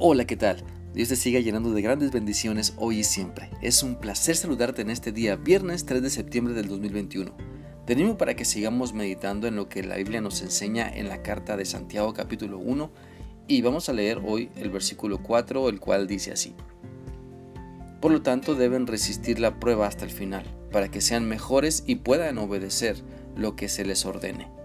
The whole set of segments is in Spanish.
Hola, ¿qué tal? Dios te siga llenando de grandes bendiciones hoy y siempre. Es un placer saludarte en este día, viernes 3 de septiembre del 2021. Te animo para que sigamos meditando en lo que la Biblia nos enseña en la carta de Santiago capítulo 1 y vamos a leer hoy el versículo 4, el cual dice así. Por lo tanto, deben resistir la prueba hasta el final, para que sean mejores y puedan obedecer lo que se les ordene.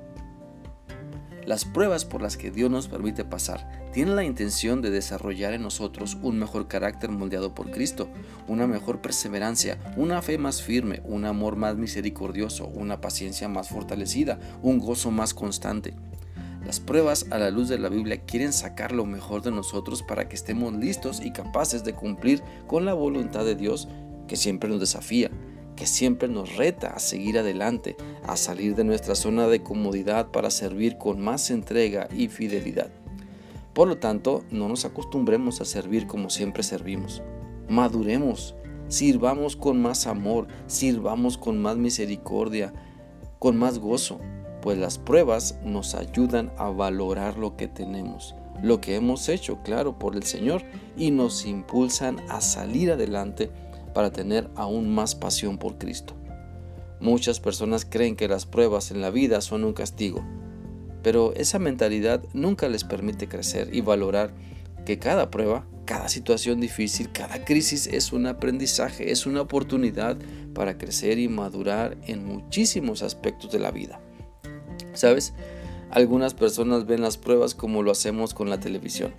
Las pruebas por las que Dios nos permite pasar tienen la intención de desarrollar en nosotros un mejor carácter moldeado por Cristo, una mejor perseverancia, una fe más firme, un amor más misericordioso, una paciencia más fortalecida, un gozo más constante. Las pruebas a la luz de la Biblia quieren sacar lo mejor de nosotros para que estemos listos y capaces de cumplir con la voluntad de Dios que siempre nos desafía que siempre nos reta a seguir adelante, a salir de nuestra zona de comodidad para servir con más entrega y fidelidad. Por lo tanto, no nos acostumbremos a servir como siempre servimos. Maduremos, sirvamos con más amor, sirvamos con más misericordia, con más gozo, pues las pruebas nos ayudan a valorar lo que tenemos, lo que hemos hecho, claro, por el Señor, y nos impulsan a salir adelante para tener aún más pasión por Cristo. Muchas personas creen que las pruebas en la vida son un castigo, pero esa mentalidad nunca les permite crecer y valorar que cada prueba, cada situación difícil, cada crisis es un aprendizaje, es una oportunidad para crecer y madurar en muchísimos aspectos de la vida. ¿Sabes? Algunas personas ven las pruebas como lo hacemos con la televisión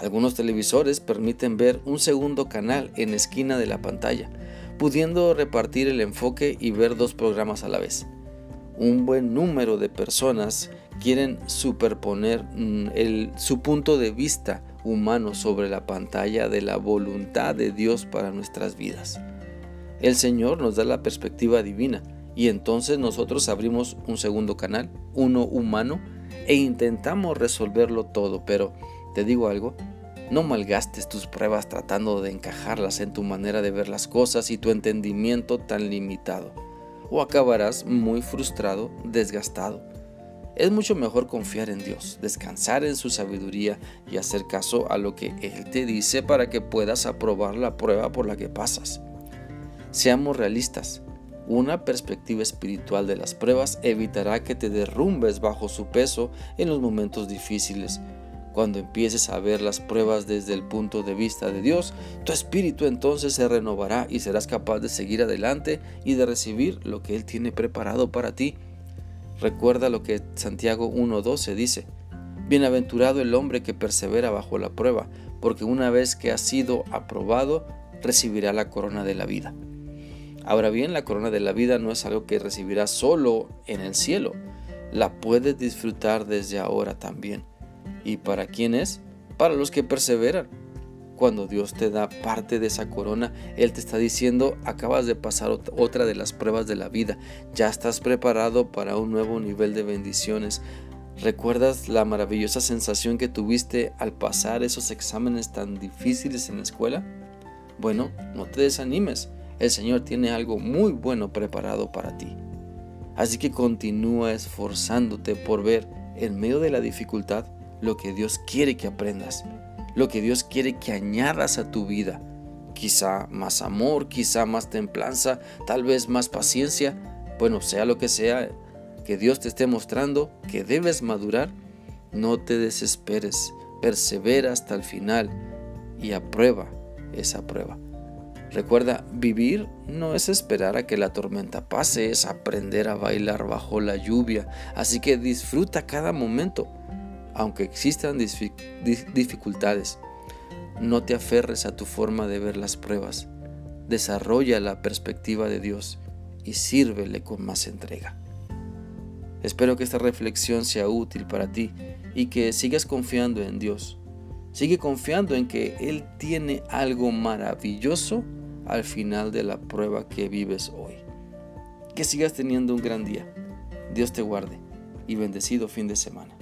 algunos televisores permiten ver un segundo canal en esquina de la pantalla, pudiendo repartir el enfoque y ver dos programas a la vez. Un buen número de personas quieren superponer mm, su punto de vista humano sobre la pantalla de la voluntad de Dios para nuestras vidas. El Señor nos da la perspectiva divina y entonces nosotros abrimos un segundo canal, uno humano, e intentamos resolverlo todo, pero te digo algo, no malgastes tus pruebas tratando de encajarlas en tu manera de ver las cosas y tu entendimiento tan limitado, o acabarás muy frustrado, desgastado. Es mucho mejor confiar en Dios, descansar en su sabiduría y hacer caso a lo que Él te dice para que puedas aprobar la prueba por la que pasas. Seamos realistas. Una perspectiva espiritual de las pruebas evitará que te derrumbes bajo su peso en los momentos difíciles cuando empieces a ver las pruebas desde el punto de vista de Dios, tu espíritu entonces se renovará y serás capaz de seguir adelante y de recibir lo que Él tiene preparado para ti. Recuerda lo que Santiago 1.12 dice. Bienaventurado el hombre que persevera bajo la prueba, porque una vez que ha sido aprobado, recibirá la corona de la vida. Ahora bien, la corona de la vida no es algo que recibirás solo en el cielo, la puedes disfrutar desde ahora también. ¿Y para quién es? Para los que perseveran. Cuando Dios te da parte de esa corona, Él te está diciendo, acabas de pasar otra de las pruebas de la vida, ya estás preparado para un nuevo nivel de bendiciones. ¿Recuerdas la maravillosa sensación que tuviste al pasar esos exámenes tan difíciles en la escuela? Bueno, no te desanimes, el Señor tiene algo muy bueno preparado para ti. Así que continúa esforzándote por ver en medio de la dificultad lo que Dios quiere que aprendas, lo que Dios quiere que añadas a tu vida. Quizá más amor, quizá más templanza, tal vez más paciencia. Bueno, sea lo que sea que Dios te esté mostrando que debes madurar, no te desesperes, persevera hasta el final y aprueba esa prueba. Recuerda, vivir no es esperar a que la tormenta pase, es aprender a bailar bajo la lluvia. Así que disfruta cada momento aunque existan dificultades. No te aferres a tu forma de ver las pruebas. Desarrolla la perspectiva de Dios y sírvele con más entrega. Espero que esta reflexión sea útil para ti y que sigas confiando en Dios. Sigue confiando en que Él tiene algo maravilloso al final de la prueba que vives hoy. Que sigas teniendo un gran día. Dios te guarde y bendecido fin de semana.